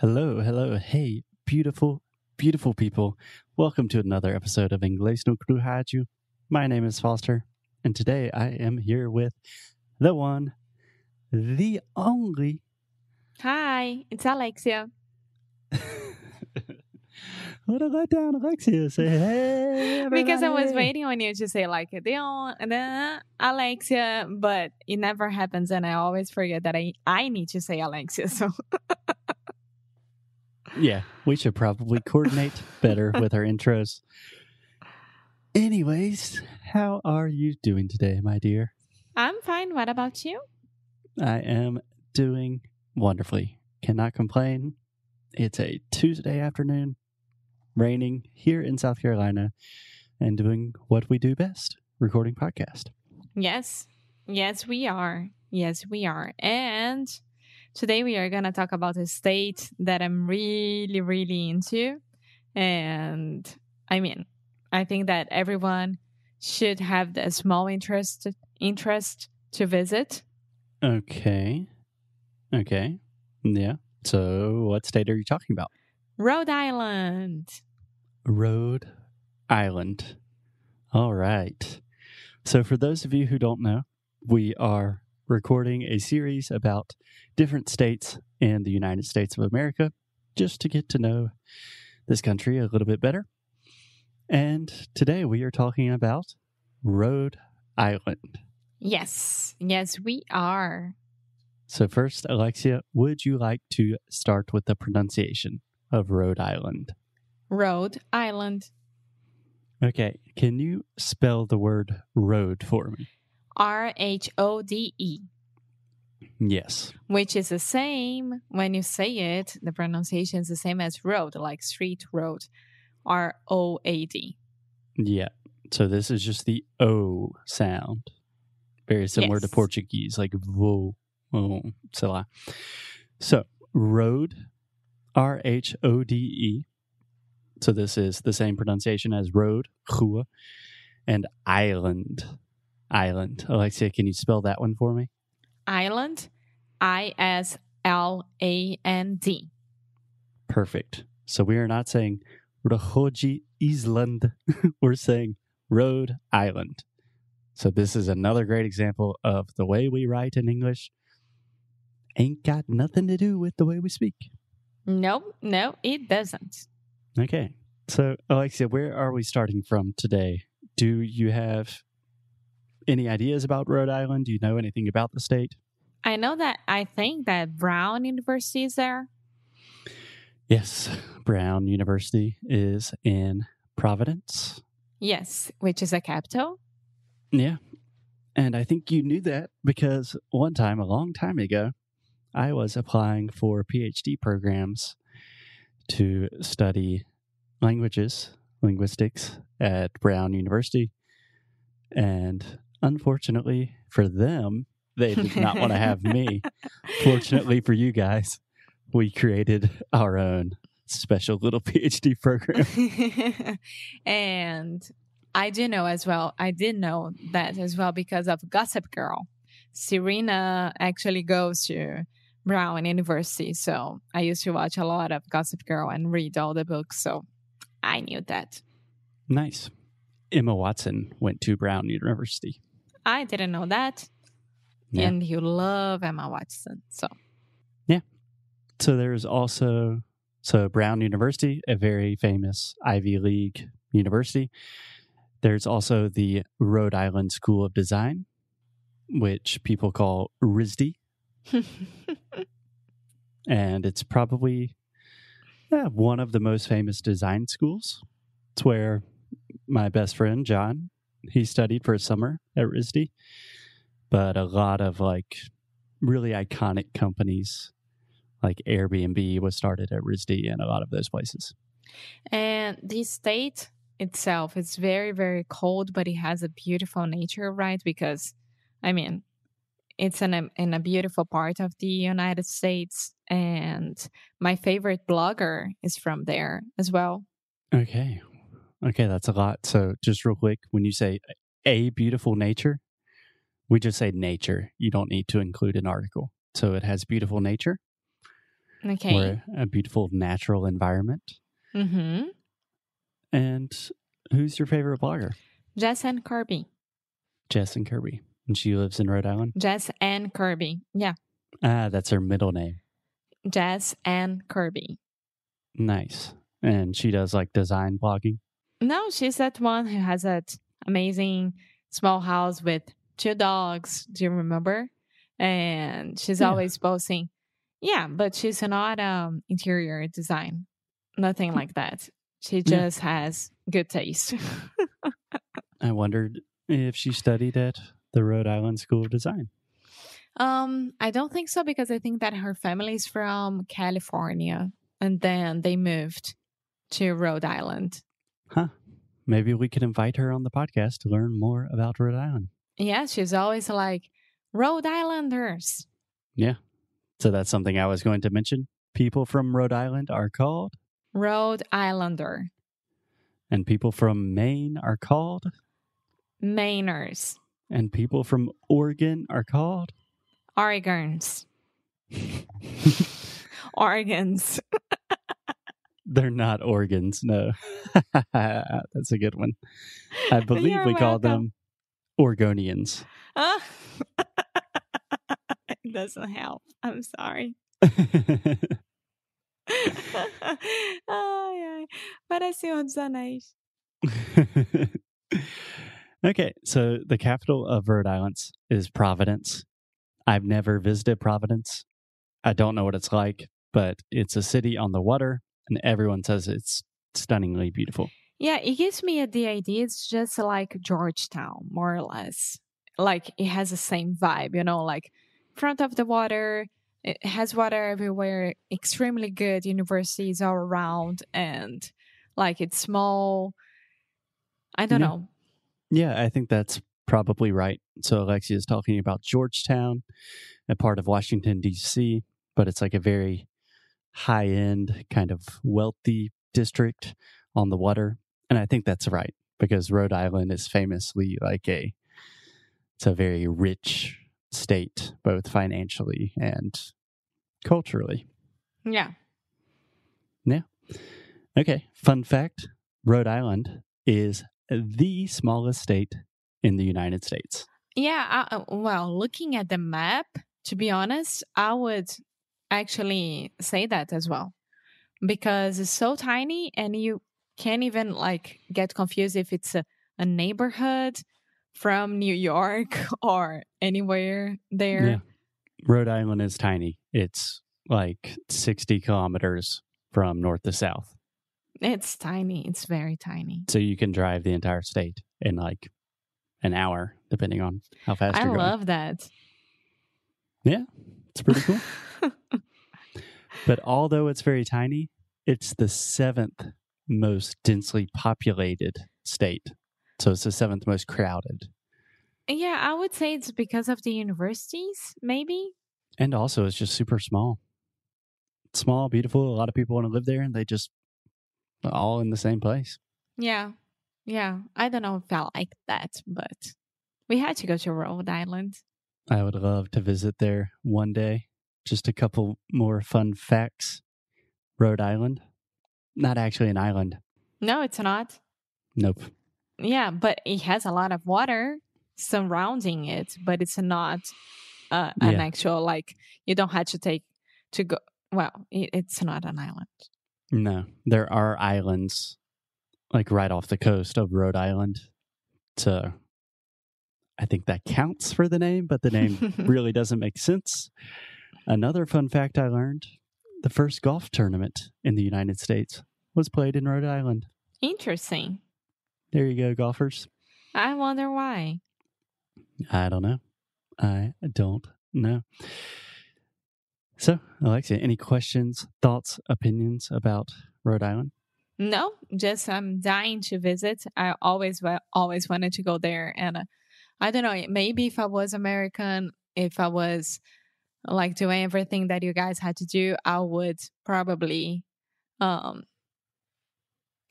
Hello, hello, hey, beautiful, beautiful people. Welcome to another episode of Inglês no Rádio. My name is Foster, and today I am here with the one, the only. Hi, it's Alexia. what a letdown, Alexia. Say hey. Because I was waiting on you to say like and then Alexia, but it never happens, and I always forget that I I need to say Alexia. So Yeah, we should probably coordinate better with our intros. Anyways, how are you doing today, my dear? I'm fine. What about you? I am doing wonderfully. Cannot complain. It's a Tuesday afternoon, raining here in South Carolina, and doing what we do best recording podcast. Yes, yes, we are. Yes, we are. And today we are gonna talk about a state that I'm really, really into, and I mean, I think that everyone should have a small interest interest to visit. Okay. Okay. Yeah. So, what state are you talking about? Rhode Island. Rhode Island. All right. So, for those of you who don't know, we are recording a series about different states in the United States of America just to get to know this country a little bit better. And today we are talking about Rhode Island. Yes, yes, we are. So, first, Alexia, would you like to start with the pronunciation of Rhode Island? Rhode Island. Okay. Can you spell the word road for me? R H O D E, Yes. which is the same when you say it, the pronunciation is the same as road, like street road. R O A D. Yeah. So this is just the O sound. Very similar to Portuguese, like vo, oh, sei lá. So road, R H O D E. So this is the same pronunciation as road, rua, and island, island. Alexia, can you spell that one for me? Island, I S L A N D. Perfect. So we are not saying Rhodes Island. We're saying Rhode Island. So this is another great example of the way we write in English ain't got nothing to do with the way we speak. No, no, it doesn't. Okay. So Alexia, where are we starting from today? Do you have any ideas about Rhode Island? Do you know anything about the state? I know that I think that Brown University is there. Yes, Brown University is in Providence. Yes, which is a capital. Yeah. And I think you knew that because one time, a long time ago, I was applying for PhD programs to study languages, linguistics at Brown University. And unfortunately for them, they did not want to have me. Fortunately for you guys, we created our own special little PhD program. and I do know as well. I did know that as well because of Gossip Girl. Serena actually goes to Brown University, so I used to watch a lot of Gossip Girl and read all the books. So I knew that. Nice. Emma Watson went to Brown University. I didn't know that. Yeah. And you love Emma Watson, so yeah. So there's also so Brown University, a very famous Ivy League university. There's also the Rhode Island School of Design, which people call RISD, and it's probably yeah, one of the most famous design schools. It's where my best friend John he studied for a summer at RISD, but a lot of like really iconic companies like Airbnb was started at RISD and a lot of those places. And the state itself is very, very cold, but it has a beautiful nature, right? Because, I mean, it's in a, in a beautiful part of the United States. And my favorite blogger is from there as well. Okay. Okay, that's a lot. So, just real quick, when you say a beautiful nature, we just say nature. You don't need to include an article. So, it has beautiful nature. Okay. or a beautiful natural environment. Mm-hmm. And who's your favorite blogger? Jess Ann Kirby. Jess Ann Kirby. And she lives in Rhode Island. Jess Ann Kirby. Yeah. Ah, that's her middle name. Jess Ann Kirby. Nice. And she does like design blogging. No, she's that one who has that amazing small house with two dogs. Do you remember? And she's Yeah. always posting. Yeah, but she's not um interior design. Nothing like that. She Yeah. just has good taste. I wondered if she studied at the Rhode Island School of Design. um, I don't think so because I think that her family is from California and then they moved to Rhode Island. Huh, maybe we could invite her on the podcast to learn more about Rhode Island. Yeah, she's always like Rhode Islanders. Yeah. So that's something I was going to mention. People from Rhode Island are called, Rhode Islander. and people from Maine are called, Mainers. and people from Oregon are called. Oregons. Oregons. They're not organs, no. That's a good one. I believe You're we call them Oregonians. Ah. it doesn't help. I'm sorry. ai, ai. Parece Senhor dos Anéis. okay, so the capital of Rhode Island is Providence. I've never visited Providence. I don't know what it's like, but it's a city on the water, and everyone says it's stunningly beautiful. Yeah, it gives me the idea it's just like Georgetown, more or less. Like it has the same vibe, you know, like front of the water, it has water everywhere, extremely good universities all around, and like it's small. I don't Yeah. know. Yeah, I think that's probably right. So Alexia is talking about Georgetown, a part of Washington, D.C., but it's like a very high end, kind of wealthy district on the water. And I think that's right because Rhode Island is famously like a, it's a very rich state, both financially and culturally. Yeah. Yeah. Okay, fun fact Rhode Island is the smallest state in the United States. Yeah. I, uh, well, looking at the map, to be honest, I would actually say that as well because it's so tiny and you can't even like get confused if it's a, a neighborhood from New York or anywhere there. Yeah. Rhode Island is tiny. It's like 60 kilometers from north to south. It's tiny. It's very tiny. So you can drive the entire state in like an hour, depending on how fast I you're going. love that. It's pretty cool. but although it's very tiny, it's the seventh most densely populated state. So it's the seventh most crowded. yeah, I would say it's because of the universities, maybe. And also, it's just super small. Small, beautiful. A lot of people want to live there, and they just all in the same place. Yeah. Yeah. I don't know if I like that, but we had to go to Rhode Island. I would love to visit there one day. Just a couple more fun facts. Rhode Island, not actually an island. No, it's not. Nope. Yeah, but it has a lot of water surrounding it, but it's not uh, an Yeah. actual, like, you don't have to take to go. Well, it, it's not an island. No, there are islands like right off the coast of Rhode Island. So I think that counts for the name, but the name really doesn't make sense. Another fun fact I learned the first golf tournament in the United States was played in Rhode Island. Interesting. There you go, golfers. I wonder why. I don't know. I don't know. So, Alexia, any questions, thoughts, opinions about Rhode Island? No, just I'm dying to visit. I always always wanted to go there, and uh, I don't know. Maybe if I was American, if I was like doing everything that you guys had to do, I would probably um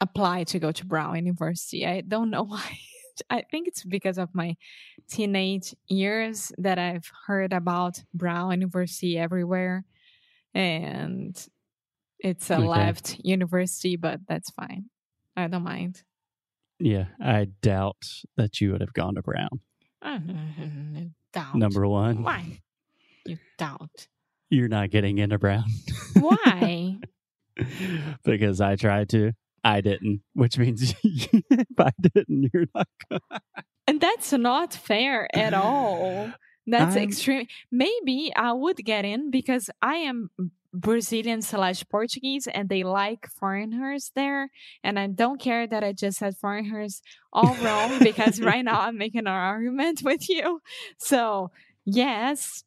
apply to go to Brown University. I don't know why. I think it's because of my teenage years that I've heard about Brown University everywhere. and it's a Okay. left university, but that's fine. I don't mind. Yeah, I doubt that you would have gone to Brown. I mm-hmm. doubt. Number one, Why? You doubt. you're not getting into Brown Why? because I tried to. I didn't, which means if I didn't, you're not. and that's not fair at all. That's I'm- extreme. Maybe I would get in because I am Brazilian slash Portuguese and they like foreigners there. And I don't care that I just said foreigners all wrong because right now I'm making an argument with you. So, yes,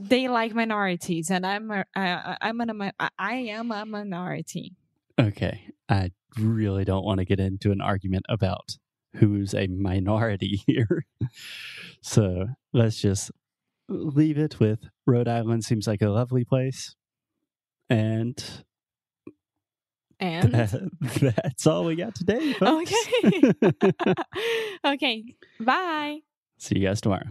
they like minorities and I'm a, I, I'm an, I I am a minority. Okay, I really don't want to get into an argument about who's a minority here. so let's just leave it with Rhode Island seems like a lovely place. And And that, that's all we got today. Folks. okay. okay. Bye. See you guys tomorrow.